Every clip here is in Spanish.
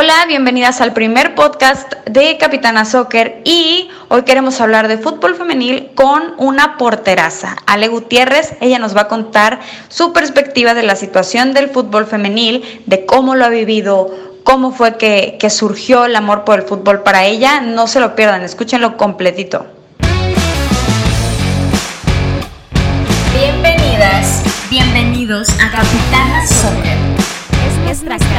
Hola, bienvenidas al primer podcast de Capitana Soccer y hoy queremos hablar de fútbol femenil con una porteraza, Ale Gutiérrez. Ella nos va a contar su perspectiva de la situación del fútbol femenil, de cómo lo ha vivido, cómo fue que, que surgió el amor por el fútbol para ella. No se lo pierdan, escúchenlo completito. Bienvenidas, bienvenidos a Capitana Soccer. Es nuestra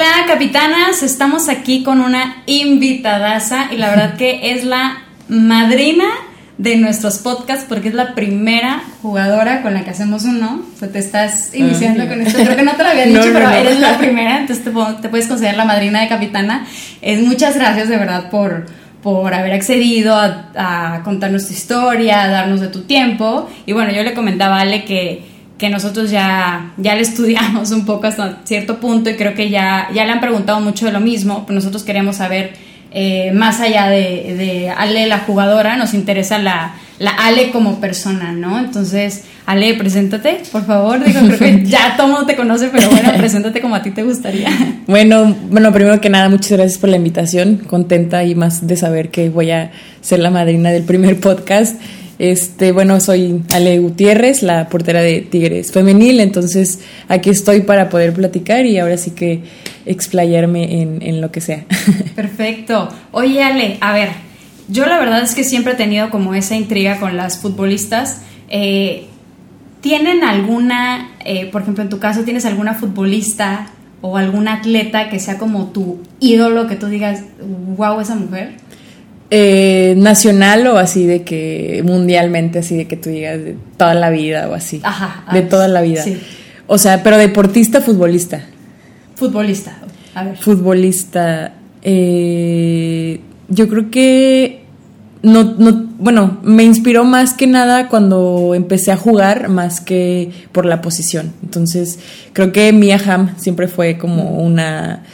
Hola capitanas, estamos aquí con una invitadaza y la verdad que es la madrina de nuestros podcasts porque es la primera jugadora con la que hacemos uno. O te estás iniciando con esto. Creo que no te lo había dicho, pero eres la primera, entonces te, puedes considerar la madrina de capitana. Es muchas gracias de verdad por, por haber accedido a, a contarnos tu historia, a darnos de tu tiempo. Y bueno, yo le comentaba a Ale que que nosotros ya, ya le estudiamos un poco hasta cierto punto y creo que ya, ya le han preguntado mucho de lo mismo, pero nosotros queremos saber eh, más allá de, de, Ale la jugadora, nos interesa la, la, Ale como persona, ¿no? Entonces, Ale, preséntate, por favor. Digo, creo que ya todo mundo te conoce, pero bueno, preséntate como a ti te gustaría. Bueno, bueno, primero que nada, muchas gracias por la invitación. Contenta y más de saber que voy a ser la madrina del primer podcast. Este, bueno, soy Ale Gutiérrez, la portera de Tigres Femenil, entonces aquí estoy para poder platicar y ahora sí que explayarme en, lo que sea. Perfecto. Oye, Ale, a ver, yo la verdad es que siempre he tenido como esa intriga con las futbolistas. Eh, ¿Tienen alguna, eh, por ejemplo, en tu caso, tienes alguna futbolista o algún atleta que sea como tu ídolo, que tú digas, wow, esa mujer? Eh, nacional o así de que mundialmente, así de que tú digas de toda la vida o así. Ajá. de toda la vida. O sea, pero deportista, futbolista. Futbolista, a ver. Futbolista. Eh, yo creo que no, no, bueno, me inspiró más que nada cuando empecé a jugar, más que por la posición. Entonces, creo que Mia Hamm siempre fue como una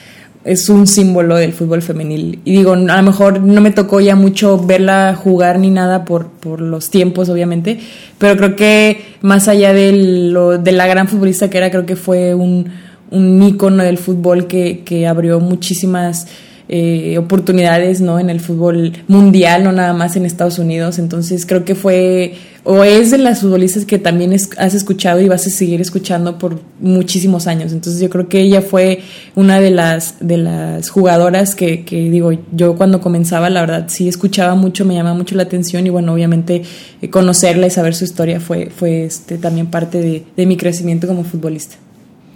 es un símbolo del fútbol femenil. Y digo, a lo mejor no me tocó ya mucho verla jugar ni nada por, por los tiempos, obviamente, pero creo que más allá de, lo, de la gran futbolista que era, creo que fue un, un ícono del fútbol que, que abrió muchísimas eh, oportunidades ¿no? en el fútbol mundial, no nada más en Estados Unidos. Entonces creo que fue o es de las futbolistas que también has escuchado y vas a seguir escuchando por muchísimos años. Entonces yo creo que ella fue una de las, de las jugadoras que, digo, yo cuando comenzaba, la verdad, sí escuchaba mucho, me llamaba mucho la atención y bueno, obviamente eh, conocerla y saber su historia fue, fue este, también parte de, de mi crecimiento como futbolista.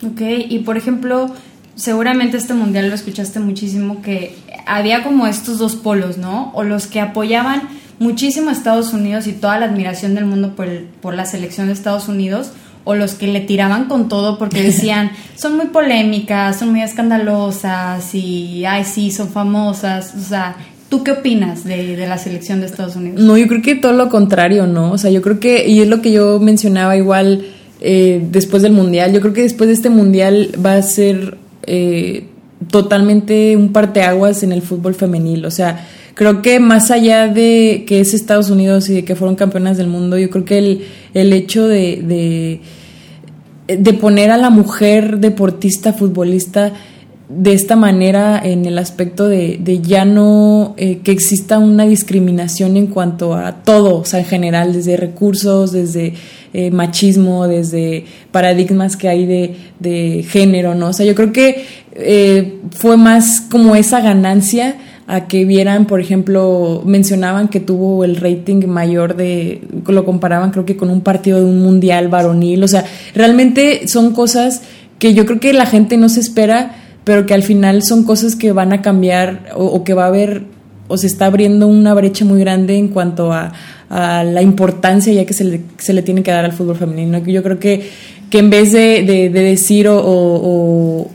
Ok, y por ejemplo, seguramente este mundial lo escuchaste muchísimo, que había como estos dos polos, ¿no? O los que apoyaban muchísimo a Estados Unidos y toda la admiración del mundo por, por la selección de Estados Unidos, o los que le tiraban con todo porque decían, son muy polémicas, son muy escandalosas y, ay, sí, son famosas, o sea... ¿Tú qué opinas de, de la selección de Estados Unidos? No, yo creo que todo lo contrario, ¿no? O sea, yo creo que, y es lo que yo mencionaba igual eh, después del Mundial, yo creo que después de este Mundial va a ser eh, totalmente un parteaguas en el fútbol femenil. O sea, creo que más allá de que es Estados Unidos y de que fueron campeonas del mundo, yo creo que el, el hecho de, de, poner a la mujer deportista, futbolista, de esta manera en el aspecto de, de ya no eh, que exista una discriminación en cuanto a todo, o sea, en general, desde recursos, desde eh, machismo, desde paradigmas que hay de, de, género, ¿no? O sea, yo creo que eh, fue más como esa ganancia a que vieran, por ejemplo, mencionaban que tuvo el rating mayor de, lo comparaban creo que con un partido de un mundial varonil, o sea, realmente son cosas que yo creo que la gente no se espera, pero que al final son cosas que van a cambiar o, que va a haber o se está abriendo una brecha muy grande en cuanto a, a la importancia ya que se le, se le tiene que dar al fútbol femenino. Yo creo que que en vez de, de, decir o,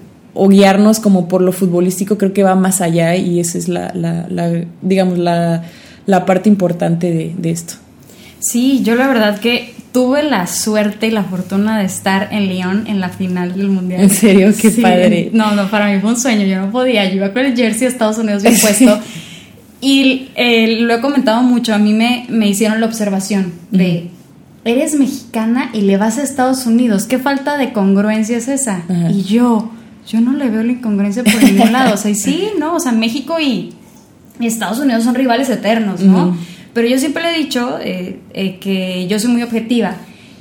guiarnos como por lo futbolístico, creo que va más allá y esa es la, la, la digamos, la, la parte importante de, de esto. Sí, yo la verdad que tuve la suerte y la fortuna de estar en Lyon en la final del mundial. En serio, qué padre. No, no, para mí fue un sueño, yo no podía, yo iba con el jersey de Estados Unidos bien puesto. y eh, lo he comentado mucho, a mí me, me hicieron la observación de, eres mexicana y le vas a Estados Unidos, ¿qué falta de congruencia es esa? Y yo, yo no le veo la incongruencia por ningún lado, o sea, y sí, ¿no? O sea, México y, Estados Unidos son rivales eternos, ¿no? Pero yo siempre le he dicho eh, eh, que yo soy muy objetiva.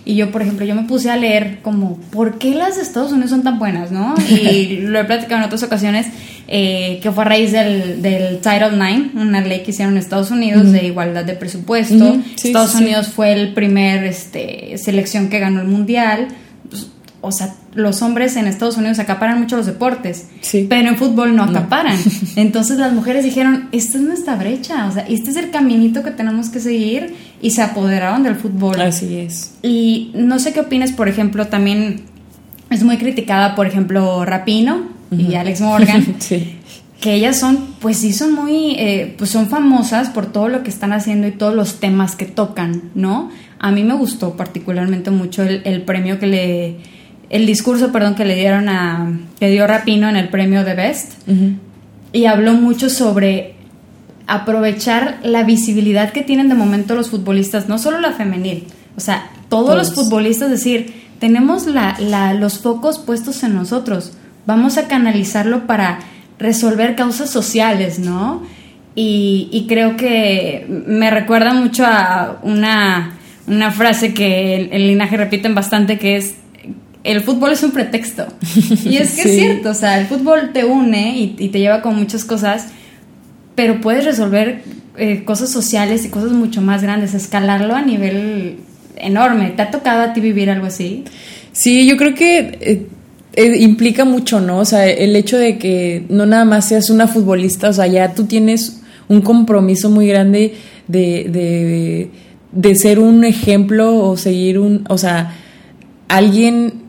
Y yo, por ejemplo, yo me puse a leer como, ¿por qué las de Estados Unidos son tan buenas, no? Y lo he platicado en otras ocasiones, eh, que fue a raíz del, del, Title IX, una ley que hicieron en Estados Unidos de igualdad de presupuesto. Estados Unidos fue el primer este, selección que ganó el mundial. O sea, los hombres en Estados Unidos acaparan mucho los deportes, pero en fútbol no acaparan. Entonces las mujeres dijeron, esta es nuestra brecha, o sea, este es el caminito que tenemos que seguir y se apoderaron del fútbol. Así es. Y no sé qué opinas, por ejemplo, también es muy criticada, por ejemplo, Rapino y Alex Morgan. Que ellas son, pues sí, son muy, eh, pues son famosas por todo lo que están haciendo y todos los temas que tocan, ¿no? A mí me gustó particularmente mucho el premio que le, el discurso, perdón, que le dieron a, que dio Rapino en el premio de Best, y habló mucho sobre aprovechar la visibilidad que tienen de momento los futbolistas, no solo la femenil, o sea, todos, los futbolistas, decir, tenemos la, los focos puestos en nosotros, vamos a canalizarlo para resolver causas sociales, ¿no? Y, creo que me recuerda mucho a una, una frase que el, el linaje repiten bastante, que es el fútbol es un pretexto. Y es que es cierto, o sea, el fútbol te une y, te lleva con muchas cosas, pero puedes resolver eh, cosas sociales y cosas mucho más grandes, escalarlo a nivel enorme. ¿Te ha tocado a ti vivir algo así? Sí, yo creo que eh, eh, implica mucho, ¿no? O sea, el hecho de que no nada más seas una futbolista, o sea, ya tú tienes un compromiso muy grande de, de, de ser un ejemplo o seguir un, o sea, alguien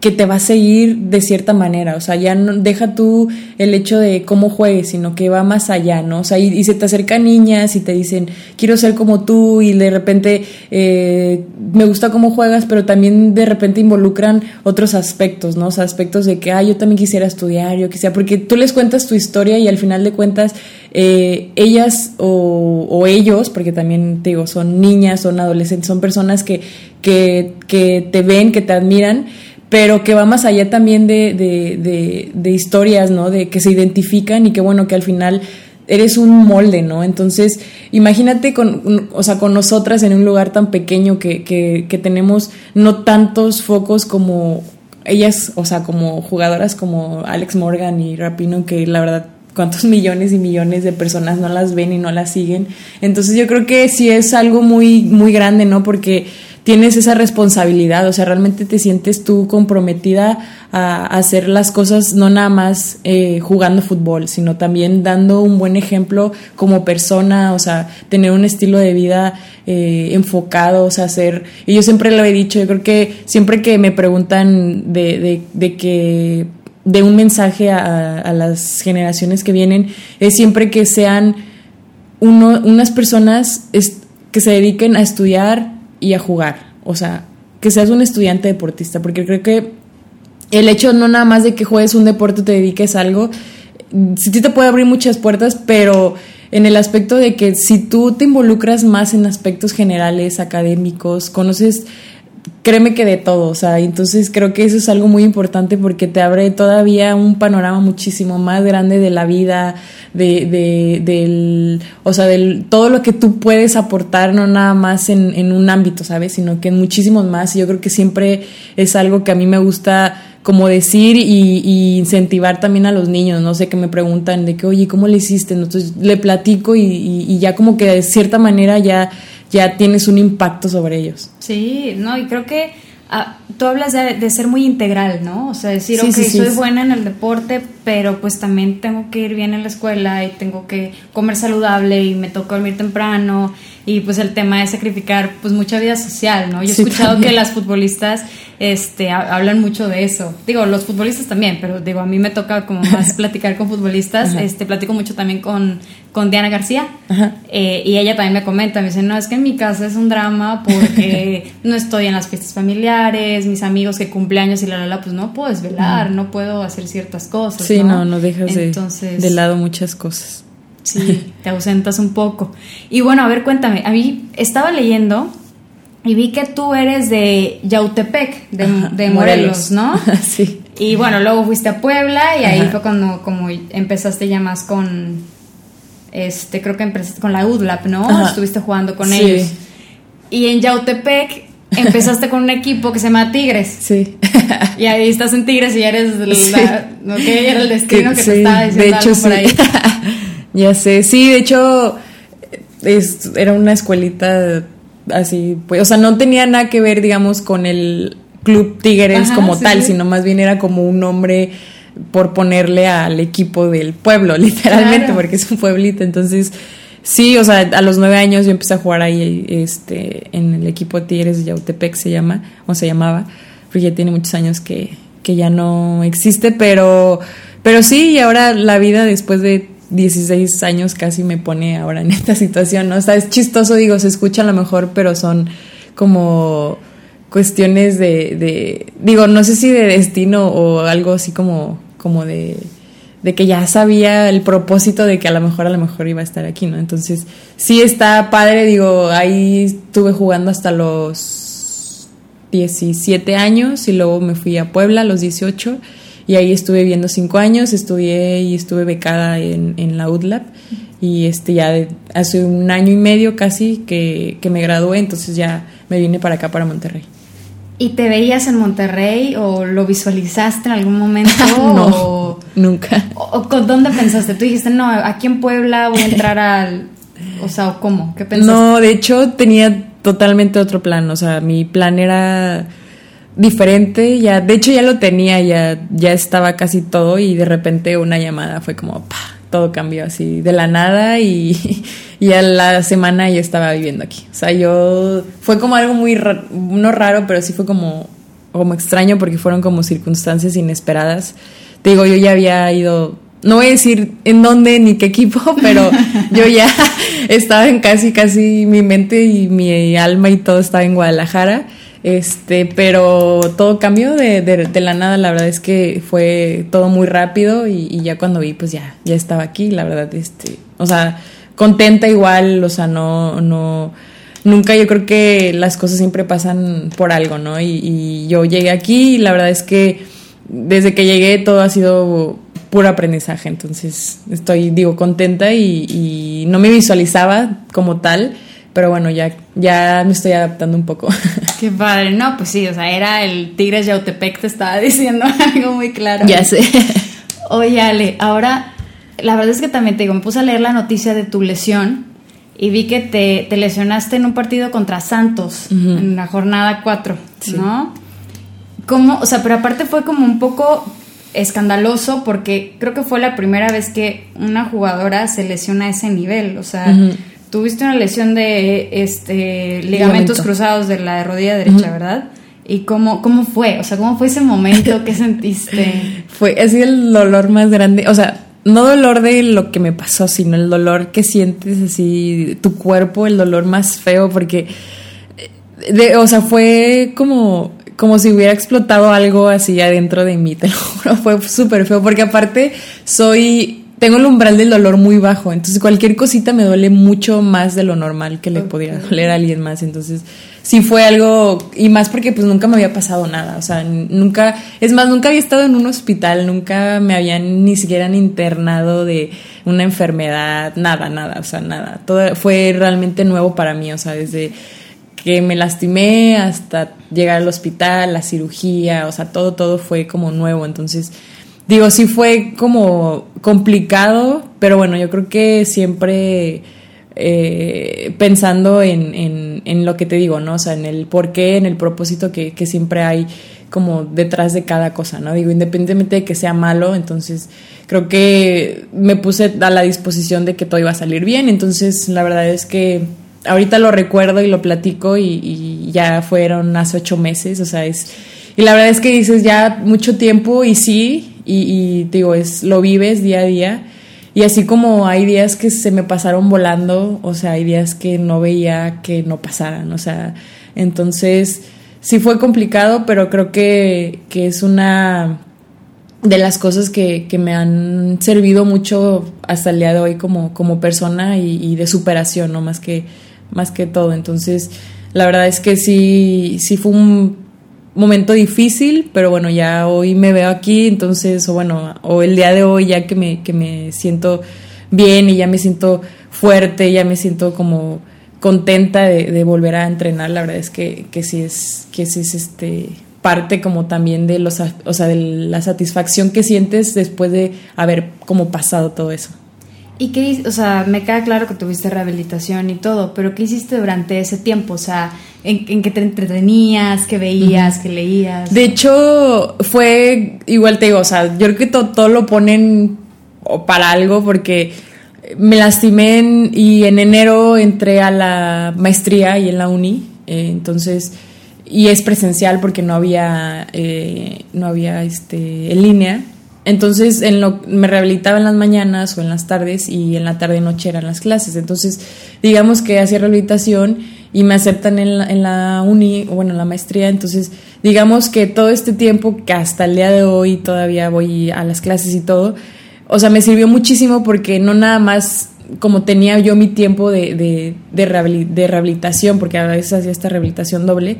que te va a seguir de cierta manera, o sea, ya no deja tú el hecho de cómo juegues, sino que va más allá, ¿no? O sea, y, se te acercan niñas y te dicen, quiero ser como tú, y de repente eh, me gusta cómo juegas, pero también de repente involucran otros aspectos, ¿no? O sea, aspectos de que, ah, yo también quisiera estudiar, yo quisiera, porque tú les cuentas tu historia y al final de cuentas, eh, ellas o, o, ellos, porque también te digo, son niñas, son adolescentes, son personas que, que, que te ven, que te admiran, pero que va más allá también de, de, de, historias, ¿no? De que se identifican y que bueno, que al final eres un molde, ¿no? Entonces, imagínate con, o sea, con nosotras en un lugar tan pequeño que, que, que tenemos no tantos focos como ellas, o sea, como jugadoras como Alex Morgan y Rapino, que la verdad cuántos millones y millones de personas no las ven y no las siguen. Entonces yo creo que sí es algo muy, muy grande, ¿no? Porque tienes esa responsabilidad, o sea, realmente te sientes tú comprometida a, hacer las cosas no nada más eh, jugando fútbol, sino también dando un buen ejemplo como persona, o sea, tener un estilo de vida eh, enfocado, o sea, hacer, y yo siempre lo he dicho, yo creo que siempre que me preguntan de, de, de que de un mensaje a, las generaciones que vienen es siempre que sean uno, unas personas que se dediquen a estudiar y a jugar. O sea, que seas un estudiante deportista, porque creo que el hecho no nada más de que juegues un deporte, te dediques a algo, sí te puede abrir muchas puertas, pero en el aspecto de que si tú te involucras más en aspectos generales, académicos, conoces créeme que de todo, o sea, entonces creo que eso es algo muy importante porque te abre todavía un panorama muchísimo más grande de la vida, de, de del, o sea, del todo lo que tú puedes aportar, no nada más en, en un ámbito, ¿sabes? Sino que en muchísimos más. Y yo creo que siempre es algo que a mí me gusta como decir y, incentivar también a los niños, no sé, que me preguntan de que, oye, ¿cómo le hiciste? Entonces le platico y, y ya como que de cierta manera ya ya tienes un impacto sobre ellos. Sí, no, y creo que ah, tú hablas de, ser muy integral, ¿no? O sea, decir, ok, soy buena en el deporte, pero pues también tengo que ir bien en la escuela y tengo que comer saludable y me toca dormir temprano y pues el tema de sacrificar pues mucha vida social, ¿no? Yo he escuchado que las futbolistas este, hablan mucho de eso. Digo, los futbolistas también, pero digo, a mí me toca como más platicar con futbolistas. Este, platico mucho también con, con Diana García. Eh, y ella también me comenta, me dice, no, es que en mi casa es un drama porque no estoy en las fiestas familiares, mis amigos que cumpleaños y la, la, la, pues no puedo desvelar, no puedo hacer ciertas cosas. Sí, no, no, dejas Entonces, de, lado muchas cosas. Sí, te ausentas un poco. Y bueno, a ver, cuéntame, a mí estaba leyendo y vi que tú eres de Yautepec, de, Morelos, ¿no? sí. Y bueno, luego fuiste a Puebla y ahí fue cuando como empezaste ya más con, este, creo que empezaste con la UDLAP, ¿no? Estuviste jugando con ellos. Y en Yautepec empezaste con un equipo que se llama Tigres. Sí. y ahí estás en Tigres y eres la, ¿no? que era el destino que, te estaba diciendo de hecho, por ahí. ya sé, sí, de hecho es, era una escuelita así, pues, o sea, no tenía nada que ver, digamos, con el Club Tigres como tal, sino más bien era como un nombre por ponerle al equipo del pueblo, literalmente, porque es un pueblito. Entonces, sí, o sea, a los nueve años yo empecé a jugar ahí este, en el equipo Tigres de Yautepec, se llama, o se llamaba, porque ya tiene muchos años que, que ya no existe, pero, pero sí, y ahora la vida después de 16 años casi me pone ahora en esta situación, ¿no? O sea, es chistoso, digo, se escucha a lo mejor, pero son como cuestiones de, digo, no sé si de destino o algo así como, como de, de que ya sabía el propósito de que a lo mejor a lo mejor iba a estar aquí, ¿no? Entonces, sí está padre, digo, ahí estuve jugando hasta los 17 años y luego me fui a Puebla a los 18 y ahí estuve viviendo cinco años, estudié y estuve becada en, en la UDLAP y este ya hace un año y medio casi que, que me gradué, entonces ya me vine para acá, para Monterrey. ¿Y te veías en Monterrey o lo visualizaste en algún momento? no, nunca. O, con ¿Dónde pensaste? Tú dijiste, no, aquí en Puebla voy a entrar al... O sea, ¿cómo? ¿Qué pensaste? No, de hecho tenía totalmente otro plan. O sea, mi plan era diferente, ya, de hecho ya lo tenía, ya, ya estaba casi todo y de repente una llamada fue como, pa, todo cambió así de la nada y, y a la semana yo estaba viviendo aquí. O sea, yo, fue como algo muy, no raro, pero sí fue como, como extraño porque fueron como circunstancias inesperadas. Te digo, yo ya había ido no voy a decir en dónde ni qué equipo, pero yo ya estaba en casi, casi mi mente y mi alma y todo estaba en Guadalajara. Este, pero todo cambió de, de, la nada, la verdad es que fue todo muy rápido y, ya cuando vi, pues ya, ya estaba aquí, la verdad, este, o sea, contenta igual, o sea, no, no, nunca yo creo que las cosas siempre pasan por algo, ¿no? Y, yo llegué aquí y la verdad es que desde que llegué todo ha sido puro aprendizaje, entonces estoy, digo, contenta y, y no me visualizaba como tal pero bueno, ya, ya me estoy adaptando un poco. Qué padre. No, pues sí, o sea, era el Tigres Yautepec, te estaba diciendo algo muy claro. Ya sé. Oye, Ale, ahora, la verdad es que también te digo, me puse a leer la noticia de tu lesión y vi que te, te lesionaste en un partido contra Santos, en la jornada 4, ¿no? ¿Cómo? O sea, pero aparte fue como un poco escandaloso porque creo que fue la primera vez que una jugadora se lesiona a ese nivel, o sea tuviste una lesión de este ligamentos cruzados de la rodilla derecha, ¿verdad? ¿Y cómo, cómo fue? O sea, ¿cómo fue ese momento? ¿Qué sentiste? fue así el dolor más grande, o sea, no dolor de lo que me pasó, sino el dolor que sientes así, tu cuerpo, el dolor más feo, porque, de, o sea, fue como, como si hubiera explotado algo así adentro de mí, te lo juro, fue súper feo, porque aparte soy tengo el umbral del dolor muy bajo, entonces cualquier cosita me duele mucho más de lo normal que le podría doler a alguien más, entonces sí fue algo, y más porque pues nunca me había pasado nada, o sea, nunca, es más, nunca había estado en un hospital, nunca me habían ni siquiera internado de una enfermedad, nada, nada, o sea, nada, todo fue realmente nuevo para mí, o sea, desde que me lastimé hasta llegar al hospital, la cirugía, o sea, todo, todo fue como nuevo, entonces digo, sí fue como complicado, pero bueno, yo creo que siempre eh, pensando en, en, lo que te digo, ¿no? O sea, en el por qué, en el propósito que, siempre hay como detrás de cada cosa, ¿no? Digo, independientemente de que sea malo, entonces creo que me puse a la disposición de que todo iba a salir bien, entonces la verdad es que ahorita lo recuerdo y lo platico y, ya fueron hace ocho meses, o sea, es... Y la verdad es que dices ya mucho tiempo y sí, y, digo, es, lo vives día a día. Y así como hay días que se me pasaron volando, o sea, hay días que no veía que no pasaran, o sea, entonces sí fue complicado, pero creo que, que es una de las cosas que, que, me han servido mucho hasta el día de hoy como, como persona y, de superación, ¿no? Más que, más que todo. Entonces, la verdad es que sí, sí fue un momento difícil, pero bueno, ya hoy me veo aquí, entonces, o bueno, o el día de hoy ya que me, que me siento bien y ya me siento fuerte, ya me siento como contenta de, volver a entrenar, la verdad es que, que sí es, que sí es este parte como también de los o sea de la satisfacción que sientes después de haber como pasado todo eso. ¿Y qué, o sea, me queda claro que tuviste rehabilitación y todo, pero qué hiciste durante ese tiempo? O sea, ¿en, qué te entretenías, qué veías, qué leías? De hecho, fue, igual te digo, o sea, yo creo que todo, lo ponen para algo porque me lastimé y en enero entré a la maestría y en la uni, eh, entonces y es presencial porque no había eh, no había este en línea entonces en lo, me rehabilitaba en las mañanas o en las tardes y en la tarde y noche eran las clases. Entonces digamos que hacía rehabilitación y me aceptan en la, en la uni bueno en la maestría. Entonces digamos que todo este tiempo que hasta el día de hoy todavía voy a las clases y todo o sea me sirvió muchísimo porque no nada más como tenía yo mi tiempo de, de, de rehabilitación porque a veces hacía esta rehabilitación doble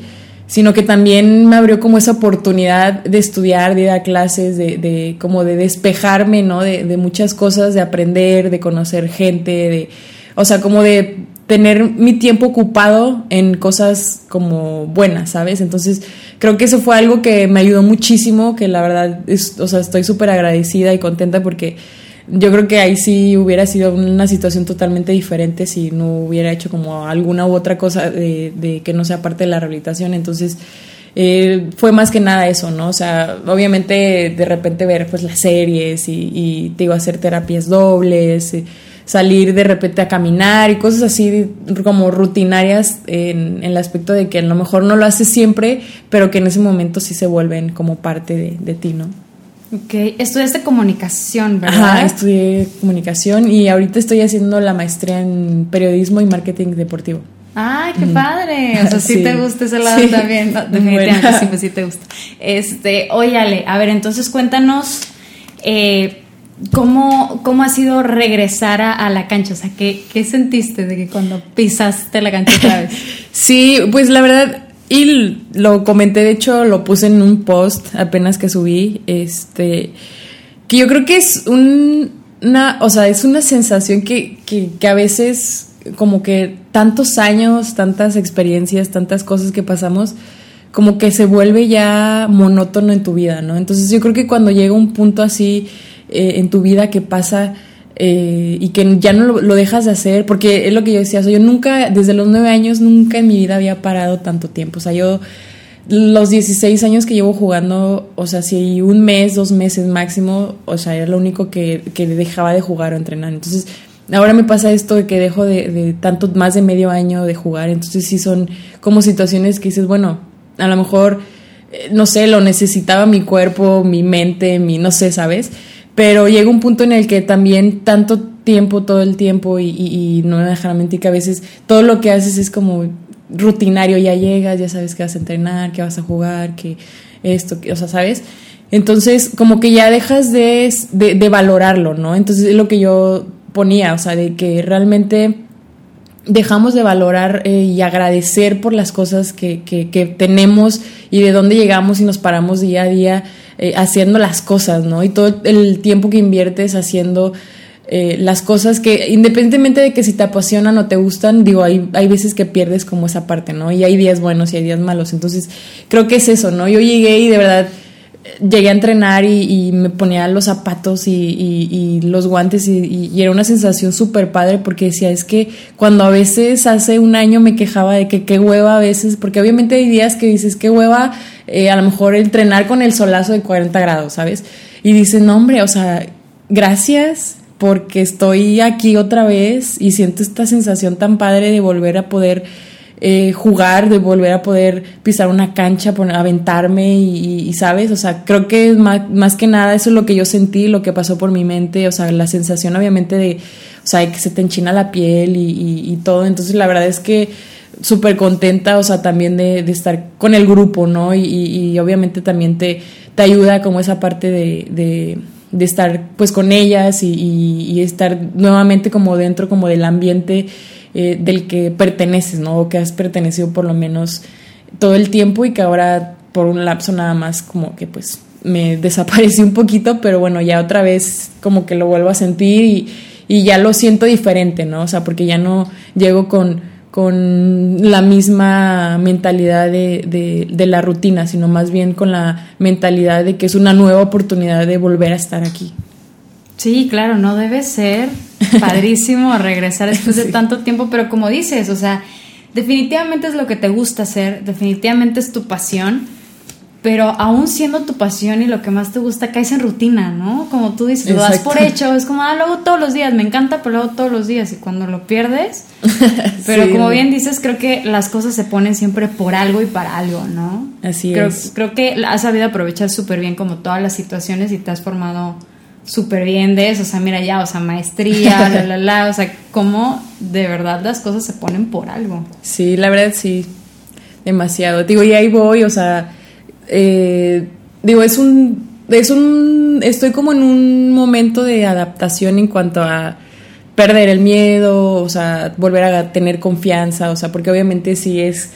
sino que también me abrió como esa oportunidad de estudiar, de ir a clases, de, de como de despejarme, ¿no? De, de, muchas cosas, de aprender, de conocer gente, de, o sea, como de tener mi tiempo ocupado en cosas como buenas, ¿sabes? Entonces, creo que eso fue algo que me ayudó muchísimo, que la verdad, es, o sea, estoy súper agradecida y contenta porque yo creo que ahí sí hubiera sido una situación totalmente diferente si no hubiera hecho como alguna u otra cosa de, que no sea parte de la rehabilitación. Entonces, eh, fue más que nada eso, ¿no? O sea, obviamente de repente ver pues las series y, y te a hacer terapias dobles, eh, salir de repente a caminar y cosas así como rutinarias en, el aspecto de que a lo mejor no lo haces siempre, pero que en ese momento sí se vuelven como parte de, de ti, ¿no? Ok, estudiaste comunicación, ¿verdad? Ajá, estudié comunicación y ahorita estoy haciendo la maestría en periodismo y marketing deportivo. ¡Ay, qué padre! O sea, sí, te gusta ese lado también. definitivamente sí, pues sí te gusta. Este, óyale, a ver, entonces cuéntanos eh, ¿cómo, cómo ha sido regresar a, la cancha. O sea, ¿qué, ¿qué sentiste de que cuando pisaste la cancha otra vez? sí, pues la verdad y lo comenté, de hecho, lo puse en un post apenas que subí, este, que yo creo que es una, o sea, es una sensación que, que, a veces, como que tantos años, tantas experiencias, tantas cosas que pasamos, como que se vuelve ya monótono en tu vida, ¿no? Entonces yo creo que cuando llega un punto así eh, en tu vida que pasa eh, y que ya no lo, dejas de hacer, porque es lo que yo decía, yo nunca, desde los nueve años, nunca en mi vida había parado tanto tiempo, o sea, yo los 16 años que llevo jugando, o sea, si un mes, dos meses máximo, o sea, era lo único que, que dejaba de jugar o entrenar, entonces ahora me pasa esto de que dejo de, de, tanto, más de medio año de jugar, entonces sí son como situaciones que dices, bueno, a lo mejor, eh, no sé, lo necesitaba mi cuerpo, mi mente, mi, no sé, ¿sabes? Pero llega un punto en el que también tanto tiempo, todo el tiempo, y, no me dejará mentir que a veces todo lo que haces es como rutinario, ya llegas, ya sabes que vas a entrenar, que vas a jugar, que esto, o sea, ¿sabes? Entonces, como que ya dejas de, de, valorarlo, ¿no? Entonces, es lo que yo ponía, o sea, de que realmente dejamos de valorar eh, y agradecer por las cosas que, que, que, tenemos y de dónde llegamos y nos paramos día a día eh, haciendo las cosas, ¿no? Y todo el tiempo que inviertes haciendo eh, las cosas que, independientemente de que si te apasionan o te gustan, digo, hay, hay veces que pierdes como esa parte, ¿no? Y hay días buenos y hay días malos. Entonces, creo que es eso, ¿no? Yo llegué y de verdad llegué a entrenar y, me ponía los zapatos y, los guantes y, era una sensación súper padre porque decía, es que cuando a veces hace un año me quejaba de que qué hueva a veces, porque obviamente hay días que dices, qué hueva eh, a lo mejor entrenar con el solazo de 40 grados, ¿sabes? Y dices, no hombre, o sea, gracias porque estoy aquí otra vez y siento esta sensación tan padre de volver a poder eh, jugar, de volver a poder pisar una cancha, poner, aventarme y, sabes, o sea, creo que más, más, que nada eso es lo que yo sentí, lo que pasó por mi mente, o sea, la sensación obviamente de, o sea, que se te enchina la piel y, todo, entonces la verdad es que súper contenta, o sea, también de, estar con el grupo, ¿no? Y, obviamente también te, te ayuda como esa parte de, de estar pues con ellas y, estar nuevamente como dentro como del ambiente eh, del que perteneces, ¿no? O que has pertenecido por lo menos todo el tiempo y que ahora por un lapso nada más como que pues me desaparecí un poquito, pero bueno, ya otra vez como que lo vuelvo a sentir y, y ya lo siento diferente, ¿no? O sea, porque ya no llego con, con la misma mentalidad de, de, de, la rutina, sino más bien con la mentalidad de que es una nueva oportunidad de volver a estar aquí. Sí, claro, no debe ser padrísimo regresar después de tanto tiempo, pero como dices, o sea, definitivamente es lo que te gusta hacer, definitivamente es tu pasión, pero aún siendo tu pasión y lo que más te gusta, caes en rutina, ¿no? Como tú dices, lo das por hecho, es como, ah, lo hago todos los días, me encanta, pero lo hago todos los días y cuando lo pierdes, pero como bien dices, creo que las cosas se ponen siempre por algo y para algo, ¿no? Así creo, es. Creo que has sabido aprovechar súper bien como todas las situaciones y te has formado súper bien de eso, o sea, mira ya, o sea, maestría, la, la, la, o sea, cómo de verdad las cosas se ponen por algo. Sí, la verdad sí, demasiado. Digo, y ahí voy, o sea, eh, digo, es un, es un, estoy como en un momento de adaptación en cuanto a perder el miedo, o sea, volver a tener confianza, o sea, porque obviamente sí es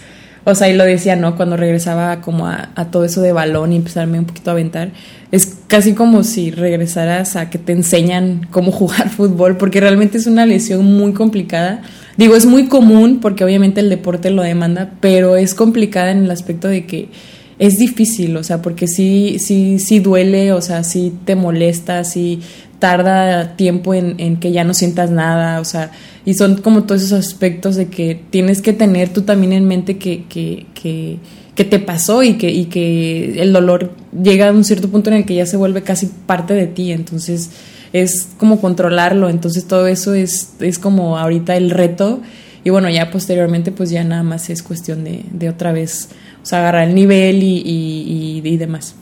o sea, y lo decía, ¿no? Cuando regresaba como a, todo eso de balón y empezarme un poquito a aventar, es casi como si regresaras a que te enseñan cómo jugar fútbol, porque realmente es una lesión muy complicada. Digo, es muy común porque obviamente el deporte lo demanda, pero es complicada en el aspecto de que es difícil, o sea, porque sí, sí, sí duele, o sea, sí te molesta, sí tarda tiempo en, en, que ya no sientas nada, o sea, y son como todos esos aspectos de que tienes que tener tú también en mente que, que, que, que te pasó y que, y que el dolor llega a un cierto punto en el que ya se vuelve casi parte de ti, entonces es como controlarlo, entonces todo eso es, es como ahorita el reto y bueno, ya posteriormente pues ya nada más es cuestión de, de otra vez, o sea, agarrar el nivel y, y, y, y demás.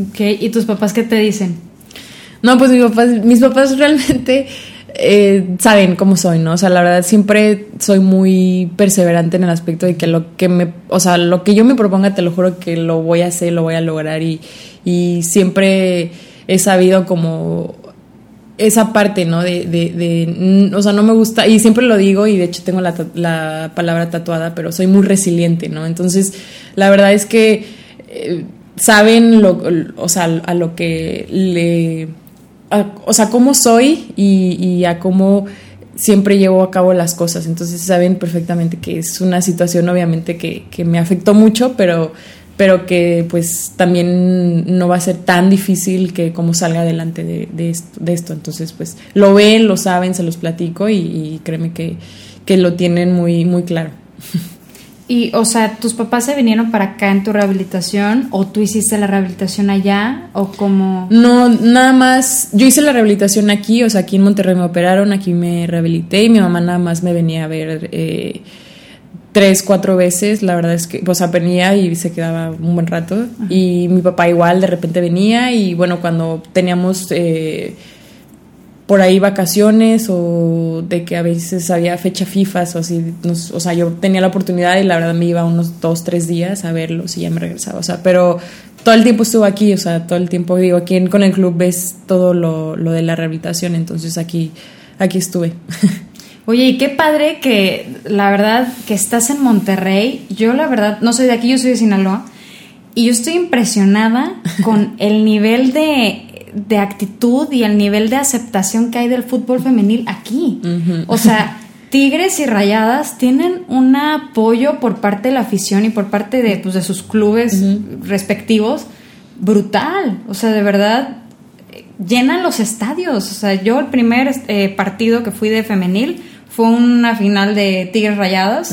Ok, ¿y tus papás qué te dicen? No, pues mis papás, mis papás realmente eh, saben cómo soy, ¿no? O sea, la verdad siempre soy muy perseverante en el aspecto de que lo que me, o sea, lo que yo me proponga, te lo juro que lo voy a hacer, lo voy a lograr y, y siempre he sabido como esa parte, ¿no? De, de, de, o sea, no me gusta, y siempre lo digo, y de hecho tengo la, la palabra tatuada, pero soy muy resiliente, ¿no? Entonces, la verdad es que eh, saben, lo, o sea, a lo que le o sea, cómo soy y, a cómo siempre llevo a cabo las cosas. Entonces saben perfectamente que es una situación obviamente que, me afectó mucho, pero, pero que pues también no va a ser tan difícil que como salga adelante de, esto, Entonces pues lo ven, lo saben, se los platico y, y créeme que, que lo tienen muy, muy claro. Y, o sea, ¿tus papás se vinieron para acá en tu rehabilitación o tú hiciste la rehabilitación allá o cómo? No, nada más, yo hice la rehabilitación aquí, o sea, aquí en Monterrey me operaron, aquí me rehabilité y mi mamá nada más me venía a ver eh, tres, cuatro veces, la verdad es que, o sea, venía y se quedaba un buen rato. Y mi papá igual de repente venía y bueno, cuando teníamos... Eh, por ahí vacaciones o de que a veces había fecha FIFA o así, o sea, yo tenía la oportunidad y la verdad me iba unos dos, tres días a verlos y ya me regresaba, o sea, pero todo el tiempo estuvo aquí, o sea, todo el tiempo, digo, aquí con el club ves todo lo, lo de la rehabilitación, entonces aquí, aquí estuve. Oye, y qué padre que la verdad que estás en Monterrey, yo la verdad no soy de aquí, yo soy de Sinaloa, y yo estoy impresionada con el nivel de de actitud y el nivel de aceptación que hay del fútbol femenil aquí. O sea, Tigres y Rayadas tienen un apoyo por parte de la afición y por parte de, pues, de sus clubes respectivos, brutal. O sea, de verdad, llenan los estadios. O sea, yo el primer eh, partido que fui de femenil fue una final de Tigres Rayados.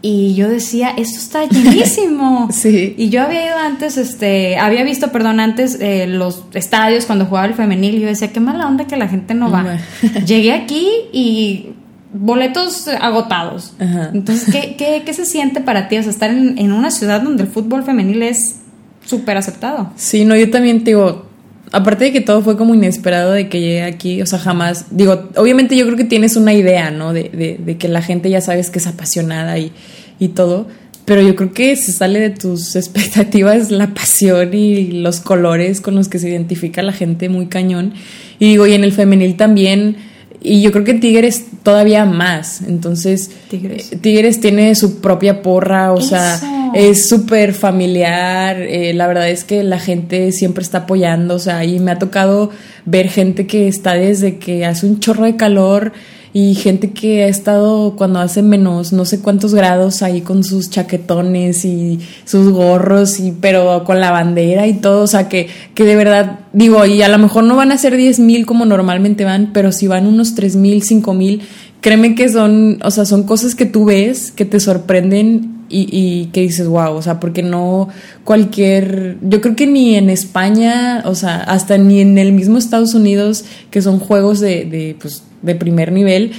Y yo decía, esto está llenísimo. sí. Y yo había ido antes, este, había visto, perdón, antes eh, los estadios cuando jugaba el femenil. Y yo decía, qué mala onda que la gente no va. Llegué aquí y boletos agotados. Entonces, ¿qué, ¿qué, qué, se siente para ti? O sea, estar en, en una ciudad donde el fútbol femenil es súper aceptado. Sí, no, yo también te digo, aparte de que todo fue como inesperado de que llegue aquí, o sea, jamás, digo, obviamente yo creo que tienes una idea, ¿no? De, de, de que la gente ya sabes que es apasionada y, y todo, pero yo creo que se sale de tus expectativas la pasión y los colores con los que se identifica la gente muy cañón. Y digo, y en el femenil también y yo creo que Tigres todavía más. Entonces, Tigres, eh, Tigres tiene su propia porra, o sea, es súper familiar. Eh, la verdad es que la gente siempre está apoyando, o sea, y me ha tocado ver gente que está desde que hace un chorro de calor y gente que ha estado cuando hace menos no sé cuántos grados ahí con sus chaquetones y sus gorros y pero con la bandera y todo, o sea que, que de verdad digo, y a lo mejor no van a ser diez mil como normalmente van, pero si van unos tres mil, cinco mil, créeme que son, o sea, son cosas que tú ves que te sorprenden y, y, que dices, wow, o sea, porque no cualquier, yo creo que ni en España, o sea, hasta ni en el mismo Estados Unidos, que son juegos de, de pues, de primer nivel,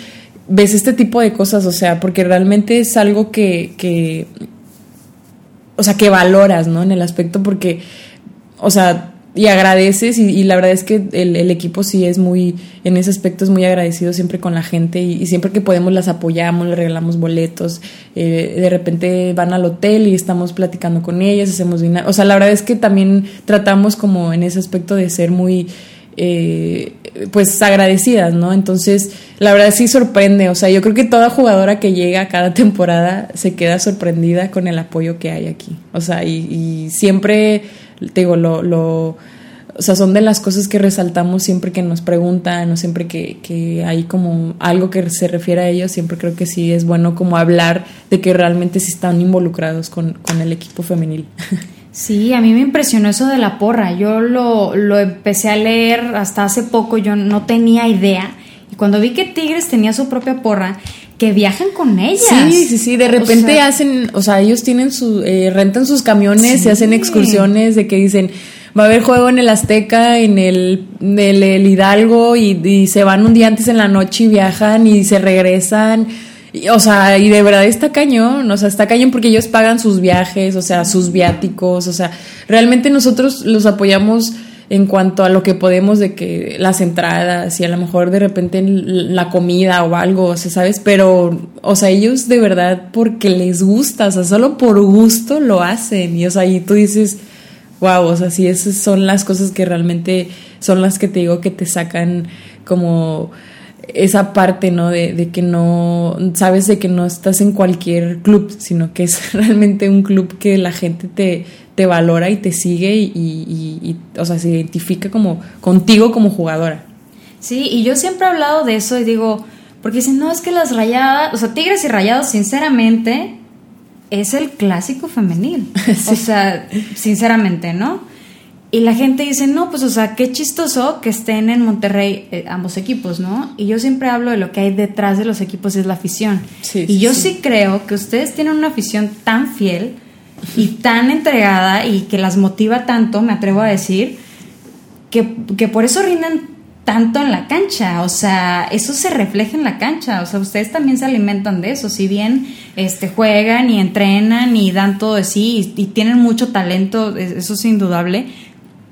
ves este tipo de cosas, o sea, porque realmente es algo que, que o sea, que valoras, ¿no? En el aspecto porque, o sea, y agradeces y, la verdad es que el, equipo sí es muy, en ese aspecto es muy agradecido siempre con la gente y, siempre que podemos las apoyamos, le regalamos boletos, eh, de repente van al hotel y estamos platicando con ellas, hacemos o sea, la verdad es que también tratamos como en ese aspecto de ser muy eh, pues agradecidas, ¿no? Entonces, la verdad sí sorprende, o sea, yo creo que toda jugadora que llega cada temporada se queda sorprendida con el apoyo que hay aquí, o sea, y, siempre, te digo, lo, lo, o sea, son de las cosas que resaltamos siempre que nos preguntan o siempre que, que hay como algo que se refiere a ellos, siempre creo que sí es bueno como hablar de que realmente sí están involucrados con, con el equipo femenil. Sí, a mí me impresionó eso de la porra. Yo lo, lo empecé a leer hasta hace poco, yo no tenía idea. Y cuando vi que Tigres tenía su propia porra, que viajan con ellas. Sí, sí, sí, de repente hacen, o sea, ellos tienen su, eh, rentan sus camiones y hacen excursiones de que dicen, va a haber juego en el Azteca, en el, el, Hidalgo y, y, se van un día antes en la noche y viajan y se regresan o sea, y de verdad está cañón, o sea, está cañón porque ellos pagan sus viajes, o sea, sus viáticos, o sea, realmente nosotros los apoyamos en cuanto a lo que podemos de que las entradas y a lo mejor de repente la comida o algo, o sea, ¿sabes? Pero, o sea, ellos de verdad porque les gusta, o sea, solo por gusto lo hacen y, o sea, y tú dices, wow, o sea, sí, esas son las cosas que realmente son las que te digo que te sacan como esa parte, ¿no? De, de, que no, sabes de que no estás en cualquier club, sino que es realmente un club que la gente te, te valora y te sigue y, y, o sea, se identifica como contigo como jugadora. Sí, y yo siempre he hablado de eso y digo, porque dicen, no, es que las rayadas, o sea, Tigres y Rayados, sinceramente, es el clásico femenil. O sea, sinceramente, ¿no? Y la gente dice, no, pues, o sea, qué chistoso que estén en Monterrey eh, ambos equipos, ¿no? Y yo siempre hablo de lo que hay detrás de los equipos, es la afición. y yo sí. creo que ustedes tienen una afición tan fiel y tan entregada y que las motiva tanto, me atrevo a decir, que, que por eso rinden tanto en la cancha, o sea, eso se refleja en la cancha, o sea, ustedes también se alimentan de eso, si bien este, juegan y entrenan y dan todo de sí y tienen mucho talento, eso es indudable,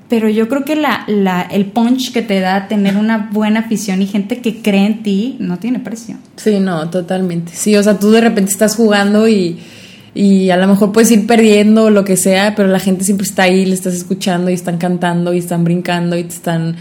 pero yo creo que la, la, el punch que te da tener una buena afición y gente que cree en ti no tiene precio. Sí, no, totalmente. Sí, o sea, tú de repente estás jugando y, y a lo mejor puedes ir perdiendo o lo que sea, pero la gente siempre está ahí, le estás escuchando y están cantando y están brincando y te están,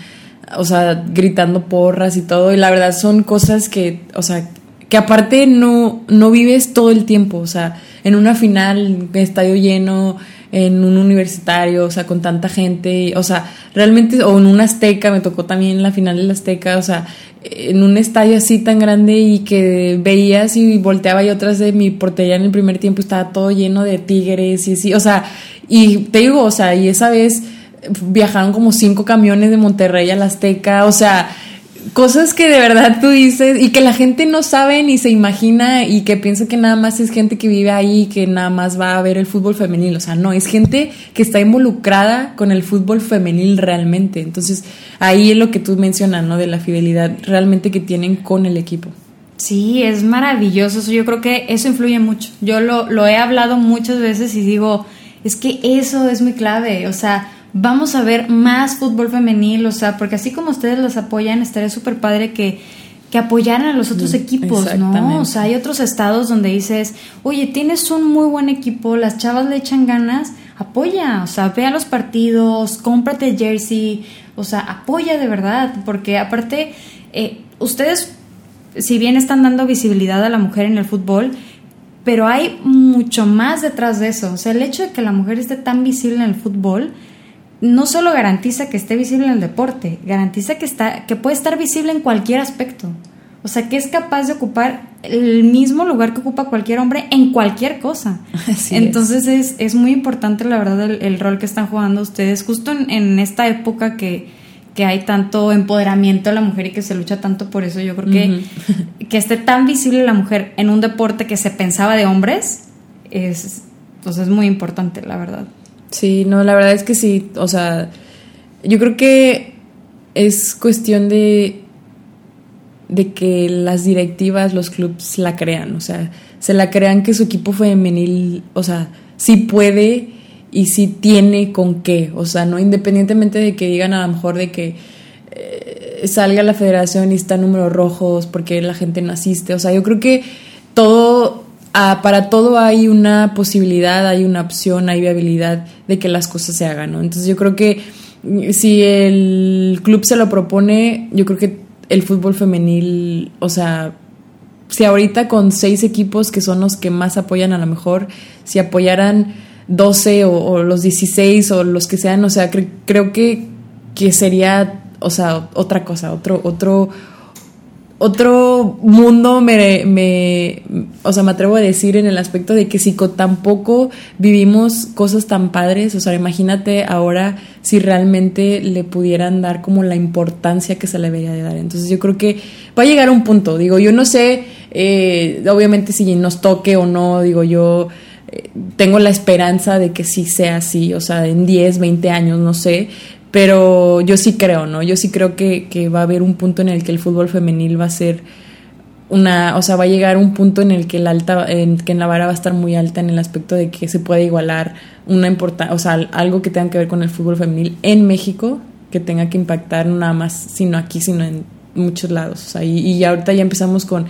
o sea, gritando porras y todo. Y la verdad son cosas que, o sea, que aparte no, no vives todo el tiempo, o sea, en una final, estadio lleno, en un universitario, o sea, con tanta gente, o sea, realmente, o en un Azteca, me tocó también la final del Azteca, o sea, en un estadio así tan grande y que veías y volteaba y otras de mi portería en el primer tiempo estaba todo lleno de tigres y así, o sea, y te digo, o sea, y esa vez viajaron como cinco camiones de Monterrey a Azteca, o sea, cosas que de verdad tú dices y que la gente no sabe ni se imagina y que piensa que nada más es gente que vive ahí, que nada más va a ver el fútbol femenil. O sea, no, es gente que está involucrada con el fútbol femenil realmente. Entonces, ahí es lo que tú mencionas, ¿no? De la fidelidad realmente que tienen con el equipo. Sí, es maravilloso. Yo creo que eso influye mucho. Yo lo, lo he hablado muchas veces y digo, es que eso es muy clave. O sea, vamos a ver más fútbol femenil, o sea, porque así como ustedes los apoyan, estaría súper padre que, que apoyaran a los otros mm, equipos, ¿no? O sea, hay otros estados donde dices, oye, tienes un muy buen equipo, las chavas le echan ganas, apoya, o sea, ve a los partidos, cómprate jersey, o sea, apoya de verdad, porque aparte, eh, ustedes, si bien están dando visibilidad a la mujer en el fútbol, pero hay mucho más detrás de eso, o sea, el hecho de que la mujer esté tan visible en el fútbol, no solo garantiza que esté visible en el deporte, garantiza que, está, que puede estar visible en cualquier aspecto. O sea, que es capaz de ocupar el mismo lugar que ocupa cualquier hombre en cualquier cosa. Entonces es. Es, muy importante, la verdad, el, rol que están jugando ustedes, justo en, esta época que, que, hay tanto empoderamiento de la mujer y que se lucha tanto por eso. Yo creo que que esté tan visible la mujer en un deporte que se pensaba de hombres es, pues es muy importante, la verdad. Sí, no, la verdad es que sí, o sea, yo creo que es cuestión de de que las directivas, los clubs la crean, o sea, se la crean que su equipo femenil, o sea, sí puede y sí tiene con qué, o sea, no independientemente de que digan a lo mejor de que eh, salga la federación y está números rojos porque la gente no asiste, o sea, yo creo que todo Ah, para todo hay una posibilidad, hay una opción, hay viabilidad de que las cosas se hagan, ¿no? Entonces yo creo que mm, si el club se lo propone, yo creo que el fútbol femenil, o sea, si ahorita con seis equipos que son los que más apoyan a lo mejor, si apoyaran 12 o, los 16 o los que sean, o sea, creo que, que sería, o sea, otra cosa, otro, otro, otro mundo me, me, o sea, me atrevo a decir en el aspecto de que si tampoco vivimos cosas tan padres, o sea, imagínate ahora si realmente le pudieran dar como la importancia que se le debería de dar. Entonces yo creo que va a llegar un punto, digo, yo no sé, eh, obviamente si nos toque o no, digo, yo eh, tengo la esperanza de que sí sea así, o sea, en 10, 20 años, no sé, pero yo sí creo, ¿no? Yo sí creo que, que, va a haber un punto en el que el fútbol femenil va a ser una, o sea, va a llegar un punto en el que el alta, en que la vara va a estar muy alta en el aspecto de que se puede igualar una o sea, algo que tenga que ver con el fútbol femenil en México, que tenga que impactar nada más, sino aquí, sino en muchos lados. O sea, y, y ahorita ya empezamos con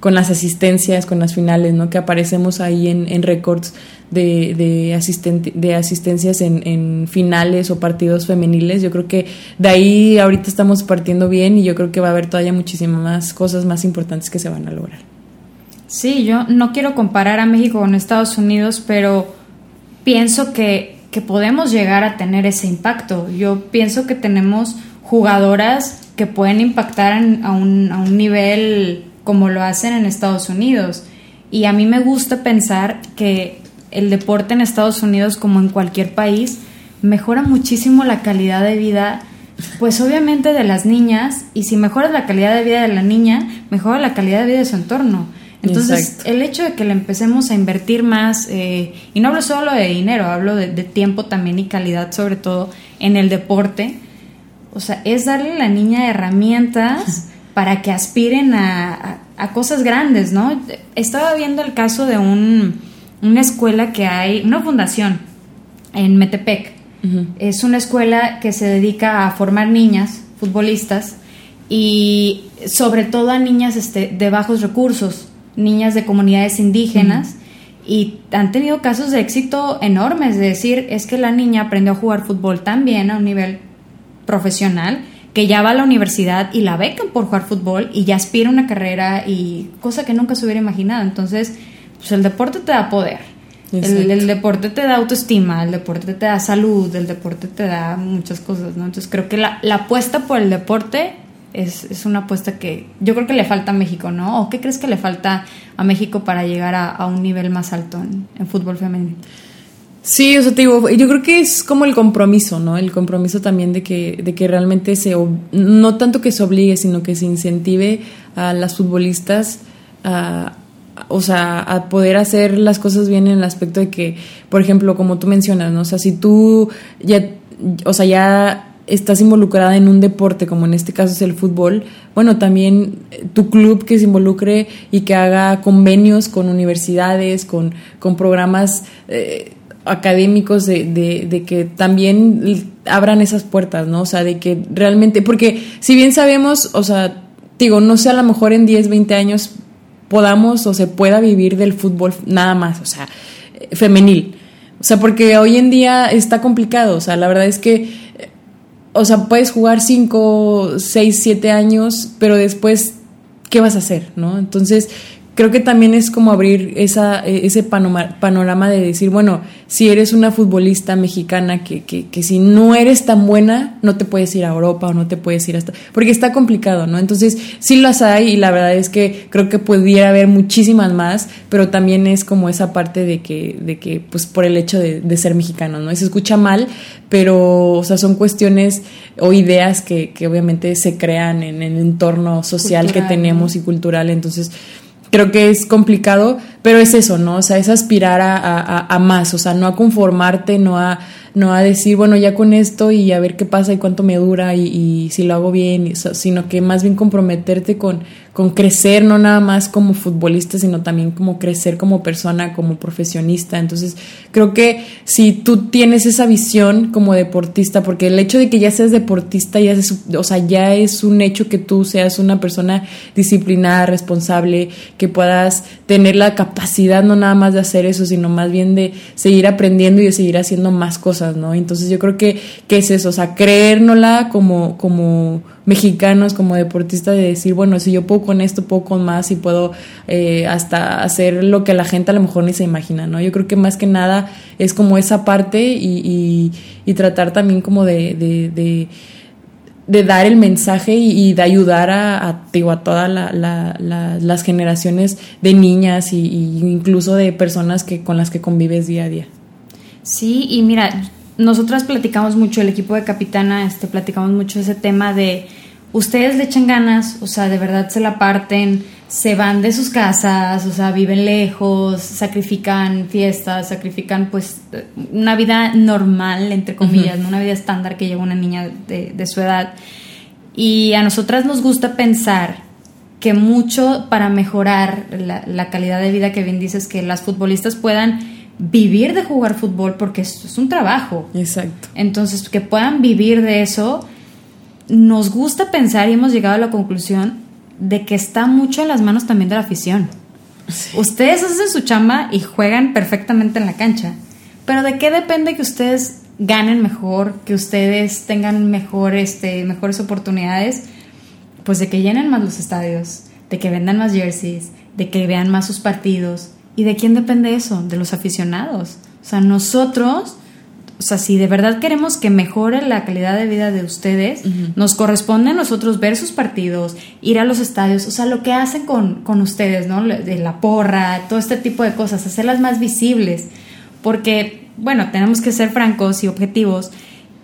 con las asistencias, con las finales, ¿no? Que aparecemos ahí en, en récords de, de, de asistencias en, en, finales o partidos femeniles. Yo creo que de ahí ahorita estamos partiendo bien y yo creo que va a haber todavía muchísimas más cosas más importantes que se van a lograr. Sí, yo no quiero comparar a México con Estados Unidos, pero pienso que, que podemos llegar a tener ese impacto. Yo pienso que tenemos jugadoras que pueden impactar a, un, a un nivel como lo hacen en Estados Unidos. Y a mí me gusta pensar que el deporte en Estados Unidos, como en cualquier país, mejora muchísimo la calidad de vida, pues obviamente de las niñas, y si mejora la calidad de vida de la niña, mejora la calidad de vida de su entorno. Entonces, el hecho de que le empecemos a invertir más, eh, y no hablo solo de dinero, hablo de, de, tiempo también y calidad, sobre todo en el deporte, o sea, es darle a la niña herramientas para que aspiren a, cosas grandes, ¿no? Estaba viendo el caso de un, una escuela que hay, una fundación en Metepec. Es una escuela que se dedica a formar niñas futbolistas y sobre todo a niñas este, de bajos recursos, niñas de comunidades indígenas. Y han tenido casos de éxito enormes, de decir, es que la niña aprendió a jugar fútbol tan bien a un nivel profesional que ya va a la universidad y la becan por jugar fútbol y ya aspira a una carrera y cosa que nunca se hubiera imaginado. Entonces, pues el deporte te da poder. El, deporte te da autoestima, el deporte te da salud, el deporte te da muchas cosas, ¿no? Entonces creo que la, apuesta por el deporte es, una apuesta que yo creo que le falta a México, ¿no? ¿O qué crees que le falta a México para llegar a, un nivel más alto en, en fútbol femenino? Sí, o sea, te digo, yo creo que es como el compromiso, ¿no? El compromiso también de que, de que realmente se, no tanto que se obligue, sino que se incentive a las futbolistas a, o sea, a poder hacer las cosas bien en el aspecto de que, por ejemplo, como tú mencionas, ¿no? O sea, si tú ya, o sea, ya estás involucrada en un deporte, como en este caso es el fútbol, bueno, también tu club que se involucre y que haga convenios con universidades, con, con programas eh, académicos de, de, de, que también abran esas puertas, ¿no? O sea, de que realmente, porque si bien sabemos, o sea, digo, no sé, a lo mejor en 10, 20 años podamos o se pueda vivir del fútbol nada más, o sea, femenil. O sea, porque hoy en día está complicado, o sea, la verdad es que, o sea, puedes jugar 5, 6, 7 años, pero después, ¿qué vas a hacer? ¿No? Entonces, creo que también es como abrir esa, e, ese panorama de decir, bueno, si eres una futbolista mexicana que, que, que, si no eres tan buena, no te puedes ir a Europa o no te puedes ir hasta... Porque está complicado, ¿no? Entonces, sí las hay y la verdad es que creo que pudiera haber muchísimas más, pero también es como esa parte de que, de que pues por el hecho de, de ser mexicano, ¿no? se escucha mal, pero, o sea, son cuestiones o ideas que, que obviamente se crean en, el entorno social cultural, que tenemos ¿no? y cultural, entonces creo que es complicado, pero es eso, ¿no? O sea, es aspirar a, a, a, más, o sea, no a conformarte, no a, no a decir, bueno, ya con esto y a ver qué pasa y cuánto me dura y, si lo hago bien, sino que más bien comprometerte con, con crecer, no nada más como futbolista, sino también como crecer como persona, como profesionista. Entonces, creo que si tú tienes esa visión como deportista, porque el hecho de que ya seas deportista, ya es, o sea, ya es un hecho que tú seas una persona disciplinada, responsable, que puedas tener la capacidad no nada más de hacer eso, sino más bien de seguir aprendiendo y de seguir haciendo más cosas, ¿no? Entonces, yo creo que, que es eso, o sea, creérnosla como, como mexicanos como deportista de decir, bueno, si yo puedo con esto, puedo con más y puedo eh, hasta hacer lo que la gente a lo mejor ni se imagina, ¿no? Yo creo que más que nada es como esa parte y, y, y tratar también como de, de, de, de dar el mensaje y, de ayudar a, a, todas la, las generaciones de niñas y, y incluso de personas que, con las que convives día a día. Sí, y mira, nosotras platicamos mucho, el equipo de Capitana, este, platicamos mucho ese tema de ustedes le echan ganas, o sea, de verdad se la parten, se van de sus casas, o sea, viven lejos, sacrifican fiestas, sacrifican pues una vida normal, entre comillas, uh -huh. ¿no? una vida estándar que lleva una niña de, de su edad. Y a nosotras nos gusta pensar que mucho para mejorar la, la, calidad de vida que bien dices, que las futbolistas puedan vivir de jugar fútbol, porque es, es un trabajo. Exacto. Entonces, que puedan vivir de eso nos gusta pensar y hemos llegado a la conclusión de que está mucho en las manos también de la afición. Sí. Ustedes hacen su chamba y juegan perfectamente en la cancha, pero ¿de qué depende que ustedes ganen mejor, que ustedes tengan mejor, este, mejores oportunidades? Pues de que llenen más los estadios, de que vendan más jerseys, de que vean más sus partidos. ¿Y de quién depende eso? De los aficionados. O sea, nosotros o sea, si de verdad queremos que mejore la calidad de vida de ustedes, uh -huh. nos corresponde a nosotros ver sus partidos, ir a los estadios, o sea, lo que hacen con, con ustedes, ¿no? De la porra, todo este tipo de cosas, hacerlas más visibles. Porque, bueno, tenemos que ser francos y objetivos,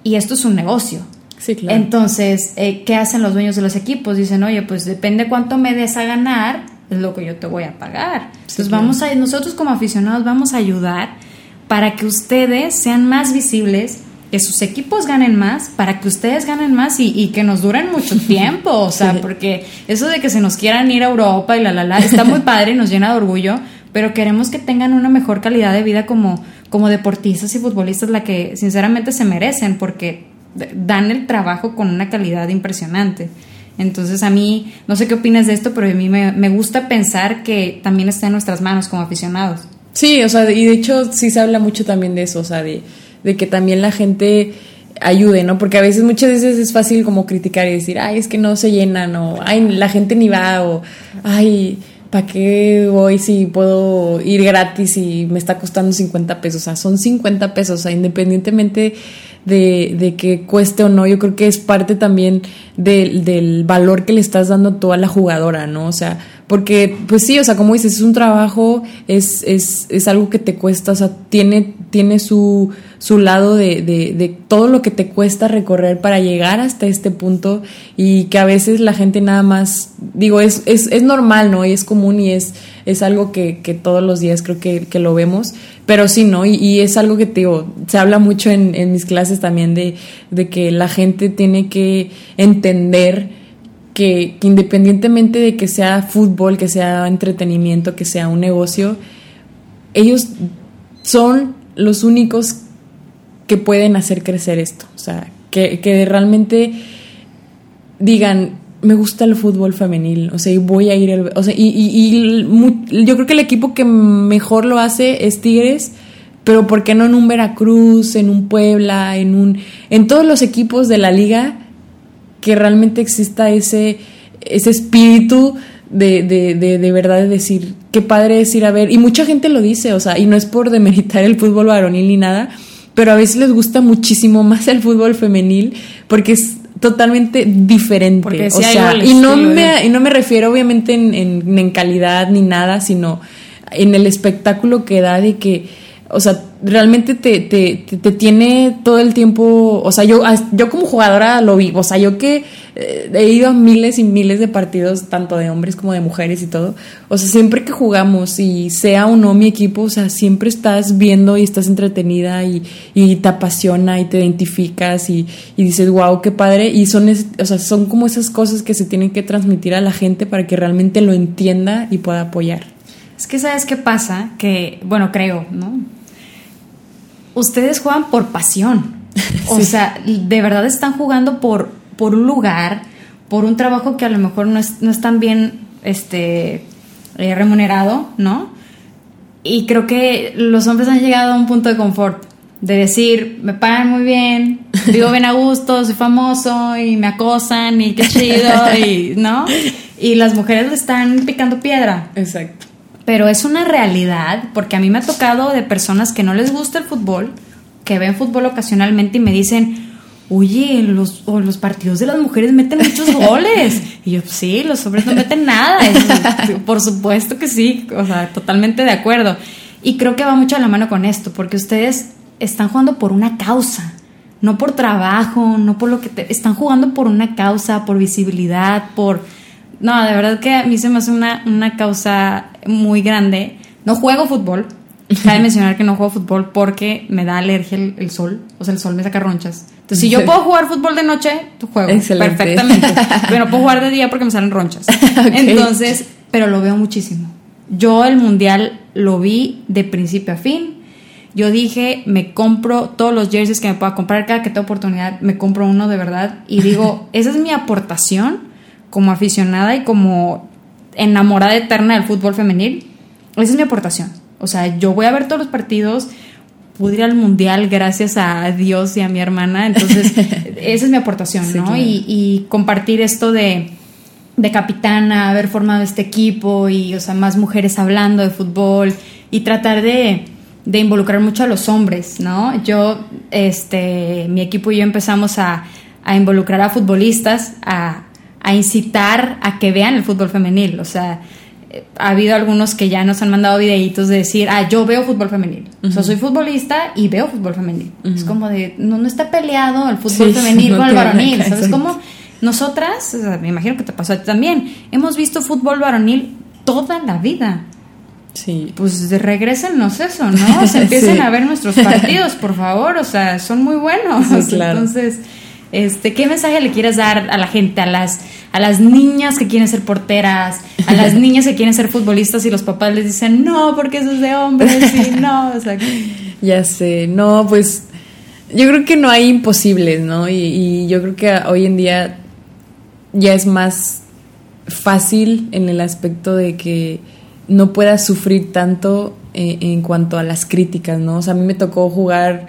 y esto es un negocio. Sí, claro. Entonces, eh, ¿qué hacen los dueños de los equipos? Dicen, oye, pues depende cuánto me des a ganar, es lo que yo te voy a pagar. Sí, Entonces, claro. vamos a, nosotros como aficionados vamos a ayudar para que ustedes sean más visibles, que sus equipos ganen más, para que ustedes ganen más y, y que nos duren mucho tiempo, o sea, sí. porque eso de que se nos quieran ir a Europa y la la la está muy padre, nos llena de orgullo, pero queremos que tengan una mejor calidad de vida como, como deportistas y futbolistas, la que sinceramente se merecen, porque dan el trabajo con una calidad impresionante. Entonces a mí, no sé qué opinas de esto, pero a mí me, me gusta pensar que también está en nuestras manos como aficionados. Sí, o sea, y de hecho sí se habla mucho también de eso, o sea, de, de que también la gente ayude, ¿no? Porque a veces, muchas veces es fácil como criticar y decir, ay, es que no se llenan, o ay, la gente ni va, o ay, ¿para qué voy si puedo ir gratis y me está costando 50 pesos? O sea, son 50 pesos, o sea, independientemente de, de que cueste o no, yo creo que es parte también de, del valor que le estás dando tú a la jugadora, ¿no? O sea, porque, pues sí, o sea, como dices, es un trabajo, es, es, es algo que te cuesta, o sea, tiene, tiene su, su lado de, de, de, todo lo que te cuesta recorrer para llegar hasta este punto y que a veces la gente nada más, digo, es, es, es normal, ¿no? Y es común y es, es algo que, que todos los días creo que, que lo vemos, pero sí, ¿no? Y, y, es algo que te digo, se habla mucho en, en mis clases también de, de que la gente tiene que entender que, independientemente de que sea fútbol, que sea entretenimiento, que sea un negocio, ellos son los únicos que pueden hacer crecer esto. O sea, que, que realmente digan, me gusta el fútbol femenil, o sea, y voy a ir, o sea, y, y, y, yo creo que el equipo que mejor lo hace es Tigres, pero ¿por qué no en un Veracruz, en un Puebla, en un, en todos los equipos de la liga? Que realmente exista ese, ese espíritu de, de, de, de, verdad de decir, qué padre es ir a ver, y mucha gente lo dice, o sea, y no es por demeritar el fútbol varonil ni nada, pero a veces les gusta muchísimo más el fútbol femenil porque es totalmente diferente. Porque o sea, y no, me, y no me refiero obviamente en, en, en calidad ni nada, sino en el espectáculo que da de que o sea, realmente te, te, te, tiene todo el tiempo, o sea, yo, yo como jugadora lo vi, o sea, yo que eh, he ido a miles y miles de partidos, tanto de hombres como de mujeres y todo, o sea, siempre que jugamos y sea o no mi equipo, o sea, siempre estás viendo y estás entretenida y, y te apasiona y te identificas y, y dices, wow, qué padre, y son, o sea, son como esas cosas que se tienen que transmitir a la gente para que realmente lo entienda y pueda apoyar. Es que sabes qué pasa, que, bueno, creo, ¿no? Ustedes juegan por pasión. O sí. sea, de verdad están jugando por, por un lugar, por un trabajo que a lo mejor no es, no es tan bien este, eh, remunerado, ¿no? Y creo que los hombres han llegado a un punto de confort, de decir, me pagan muy bien, vivo bien a gusto, soy famoso y me acosan y qué chido, y, ¿no? Y las mujeres le están picando piedra. Exacto pero es una realidad, porque a mí me ha tocado de personas que no les gusta el fútbol, que ven fútbol ocasionalmente y me dicen, oye, los, o los partidos de las mujeres meten muchos goles. Y yo, sí, los hombres no meten nada. por supuesto que sí, o sea, totalmente de acuerdo. Y creo que va mucho a la mano con esto, porque ustedes están jugando por una causa, no por trabajo, no por lo que te, están jugando por una causa, por visibilidad, por no, de verdad que a mí se me hace una, una causa muy grande. No juego fútbol. Cabe mencionar que no juego fútbol porque me da alergia el, el, sol. O sea, el sol me saca ronchas. Entonces, si yo puedo jugar fútbol de noche, juego Excelente. perfectamente. Pero no puedo jugar de día porque me salen ronchas. okay. Entonces, pero lo veo muchísimo. Yo el mundial lo vi de principio a fin. Yo dije, me compro todos los jerseys que me pueda comprar. Cada que tengo oportunidad, me compro uno de verdad. Y digo, esa es mi aportación como aficionada y como enamorada eterna del fútbol femenil, esa es mi aportación. O sea, yo voy a ver todos los partidos, pude ir al mundial gracias a Dios y a mi hermana, entonces esa es mi aportación, sí, ¿no? Claro. Y, y, compartir esto de, de capitana, haber formado este equipo y, o sea, más mujeres hablando de fútbol y tratar de, de involucrar mucho a los hombres, ¿no? Yo, este, mi equipo y yo empezamos a, a involucrar a futbolistas, a, a incitar a que vean el fútbol femenil. O sea, ha habido algunos que ya nos han mandado videitos de decir, ah, yo veo fútbol femenil. Uh -huh. O sea, soy futbolista y veo fútbol femenil. Uh -huh. Es como de, no, no está peleado el fútbol sí, femenil no con el varonil. ¿Sabes cómo? Nosotras, o sea, me imagino que te pasó a ti también, hemos visto fútbol varonil toda la vida. Sí. Pues regresennos eso, ¿no? Se empiecen sí. a ver nuestros partidos, por favor. O sea, son muy buenos. Sí, claro. Entonces este, ¿Qué mensaje le quieres dar a la gente, a las, a las niñas que quieren ser porteras, a las niñas que quieren ser futbolistas y los papás les dicen, no, porque eso es de hombres y no? O sea, ya sé, no, pues yo creo que no hay imposibles, ¿no? Y, y yo creo que hoy en día ya es más fácil en el aspecto de que no puedas sufrir tanto eh, en cuanto a las críticas, ¿no? O sea, a mí me tocó jugar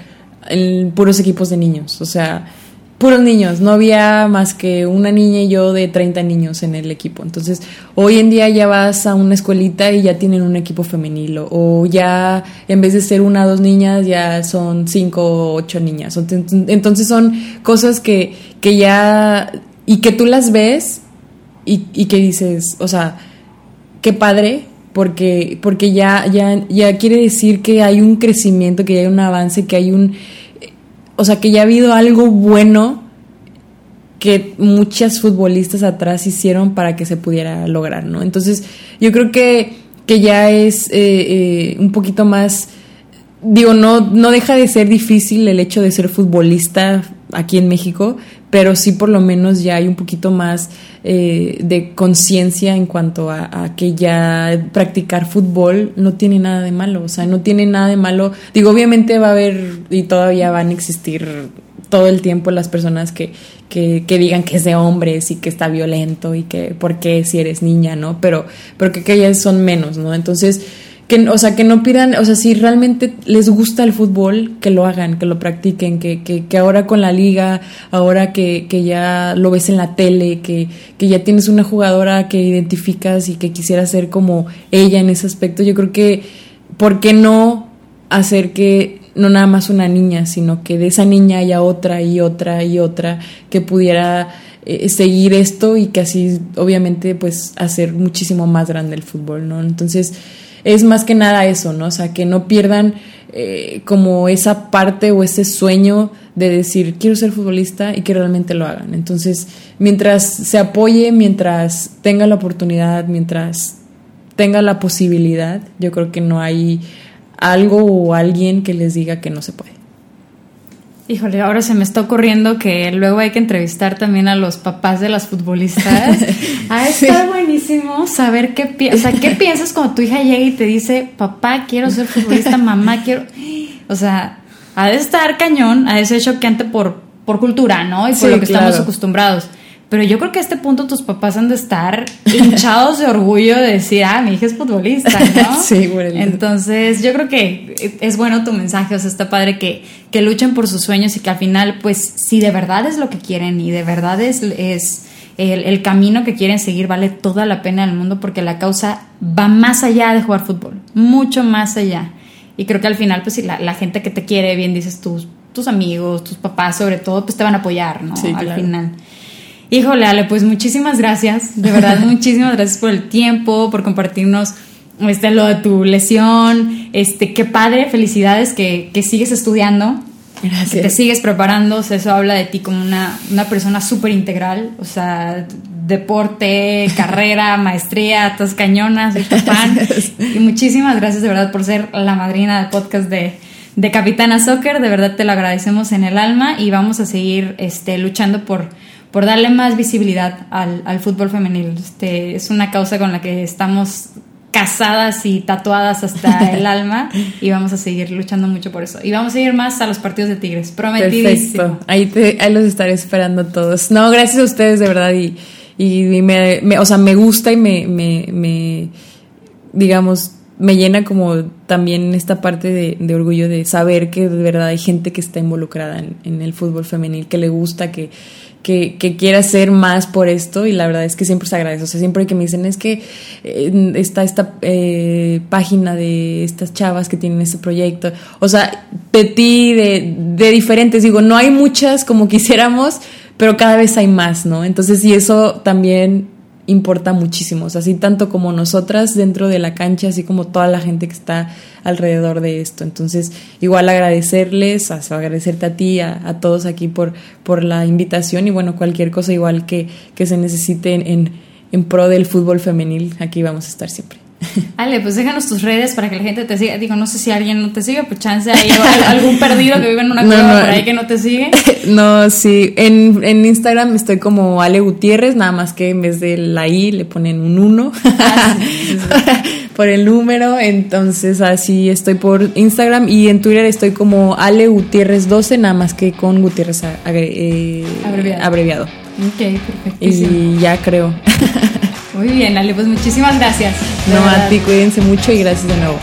en puros equipos de niños, o sea, puros niños, no había más que una niña y yo de 30 niños en el equipo. Entonces, hoy en día ya vas a una escuelita y ya tienen un equipo femenil, o ya en vez de ser una o dos niñas, ya son cinco o ocho niñas. Entonces, son cosas que, que ya. y que tú las ves y, y que dices, o sea qué padre, porque, porque ya, ya, ya quiere decir que hay un crecimiento, que hay un avance, que hay un, o sea, que ya ha habido algo bueno que muchas futbolistas atrás hicieron para que se pudiera lograr, ¿no? Entonces, yo creo que, que ya es eh, eh, un poquito más, digo, no, no deja de ser difícil el hecho de ser futbolista aquí en México, pero sí por lo menos ya hay un poquito más eh, de conciencia en cuanto a, que ya practicar fútbol no tiene nada de malo, o sea, no tiene nada de malo. Digo, obviamente va a haber y todavía van a existir todo el tiempo las personas que, que, que, digan que es de hombres y que está violento y que por qué si eres niña, ¿no? Pero, pero que, que son menos, ¿no? Entonces, que, o sea, que no pidan, o sea, si realmente les gusta el fútbol, que lo hagan, que lo practiquen, que, que, que ahora con la liga, ahora que, que ya lo ves en la tele, que, que ya tienes una jugadora que identificas y que quisiera ser como ella en ese aspecto, yo creo que, ¿por qué no hacer que no nada más una niña, sino que de esa niña haya otra y otra y otra que pudiera eh, seguir esto y que así obviamente pues hacer muchísimo más grande el fútbol, ¿no? Entonces, es más que nada eso, ¿no? O sea, que no pierdan eh, como esa parte o ese sueño de decir, quiero ser futbolista y que realmente lo hagan. Entonces, mientras se apoye, mientras tenga la oportunidad, mientras tenga la posibilidad, yo creo que no hay algo o alguien que les diga que no se puede. Híjole, ahora se me está ocurriendo que luego hay que entrevistar también a los papás de las futbolistas. Ha estado buenísimo saber qué, piensas. qué piensas cuando tu hija llega y te dice, papá, quiero ser futbolista, mamá, quiero... O sea, ha de estar cañón, ha de ser choqueante por, por cultura, ¿no? Y por lo que estamos acostumbrados. Pero yo creo que a este punto tus papás han de estar hinchados de orgullo de decir, ah, mi hija es futbolista, ¿no? sí, bueno. Entonces, yo creo que es bueno tu mensaje, o sea, está padre que, que luchen por sus sueños y que al final, pues, si de verdad es lo que quieren y de verdad es, es el, el camino que quieren seguir, vale toda la pena del mundo porque la causa va más allá de jugar fútbol, mucho más allá. Y creo que al final, pues, si la, la gente que te quiere, bien dices tus, tus amigos, tus papás, sobre todo, pues te van a apoyar, ¿no? Sí, al claro. final. Híjole, Ale, pues muchísimas gracias, de verdad, muchísimas gracias por el tiempo, por compartirnos este, lo de tu lesión, este, qué padre, felicidades que, que sigues estudiando, Gracias. que te sigues preparando, o sea, eso habla de ti como una, una persona súper integral, o sea, deporte, carrera, maestría, estás cañonas, fan, y muchísimas gracias de verdad por ser la madrina del podcast de, de Capitana Soccer, de verdad te lo agradecemos en el alma y vamos a seguir este, luchando por por darle más visibilidad al, al fútbol femenil. Este, es una causa con la que estamos casadas y tatuadas hasta el alma y vamos a seguir luchando mucho por eso. Y vamos a ir más a los partidos de Tigres, prometidísimo. Perfecto. Ahí, te, ahí los estaré esperando todos. No, gracias a ustedes de verdad y, y me, me, o sea, me gusta y me, me, me, digamos, me llena como también esta parte de, de, orgullo de saber que de verdad hay gente que está involucrada en, en el fútbol femenil, que le gusta, que, que, que, quiera hacer más por esto y la verdad es que siempre se agradece. O sea, siempre que me dicen es que eh, está esta eh, página de estas chavas que tienen este proyecto. O sea, de ti, de, de diferentes, digo, no hay muchas como quisiéramos, pero cada vez hay más, ¿no? Entonces, y eso también importa muchísimo, o así tanto como nosotras dentro de la cancha, así como toda la gente que está alrededor de esto. Entonces, igual agradecerles, a, agradecerte a ti, a, a, todos aquí por, por la invitación y bueno, cualquier cosa igual que, que se necesite en, en pro del fútbol femenil, aquí vamos a estar siempre. Ale, pues déjanos tus redes para que la gente te siga. Digo, no sé si alguien no te sigue, pues chance hay algún perdido que vive en una cueva no, no, por ahí que no te sigue. No, sí. En, en, Instagram estoy como Ale Gutiérrez, nada más que en vez de la I le ponen un 1 ah, sí, sí, sí. por el número. Entonces así estoy por Instagram y en Twitter estoy como Ale Gutiérrez 12, nada más que con Gutiérrez eh, abreviado. abreviado. Ok, perfecto. Y ya creo. Muy bien, Ale, pues muchísimas gracias. No, verdad. a ti, cuídense mucho y gracias de nuevo.